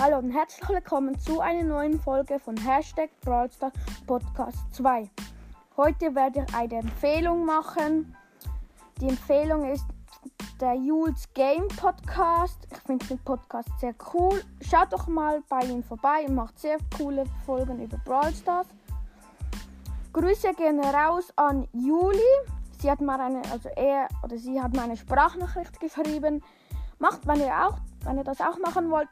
Hallo und herzlich willkommen zu einer neuen Folge von Hashtag Brawlstar Podcast 2. Heute werde ich eine Empfehlung machen. Die Empfehlung ist der Jules Game Podcast. Ich finde den Podcast sehr cool. Schaut doch mal bei ihm vorbei. Er macht sehr coole Folgen über Brawl Stars. Grüße gehen raus an Juli. Sie hat mal eine, also er oder sie hat mir Sprachnachricht geschrieben. Macht, wenn ihr auch, wenn ihr das auch machen wollt,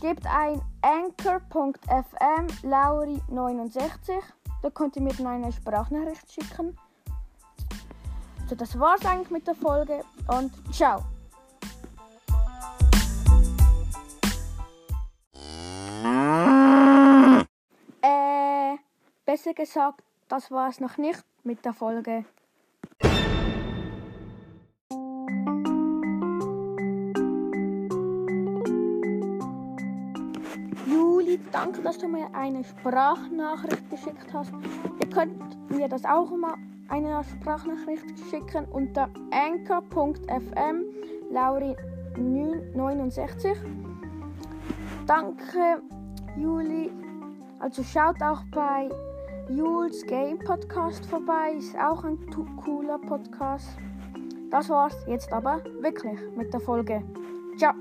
gebt ein anchor.fm Lauri69. Da könnt ihr mir dann eine Sprachnachricht schicken. So, das war's eigentlich mit der Folge und ciao. Äh, besser gesagt, das war's noch nicht mit der Folge. Juli, danke, dass du mir eine Sprachnachricht geschickt hast. Ihr könnt mir das auch mal eine Sprachnachricht schicken unter anchor.fm Lauri69. Danke, Juli. Also schaut auch bei Jules Game Podcast vorbei. Ist auch ein cooler Podcast. Das war's jetzt aber wirklich mit der Folge. Ciao.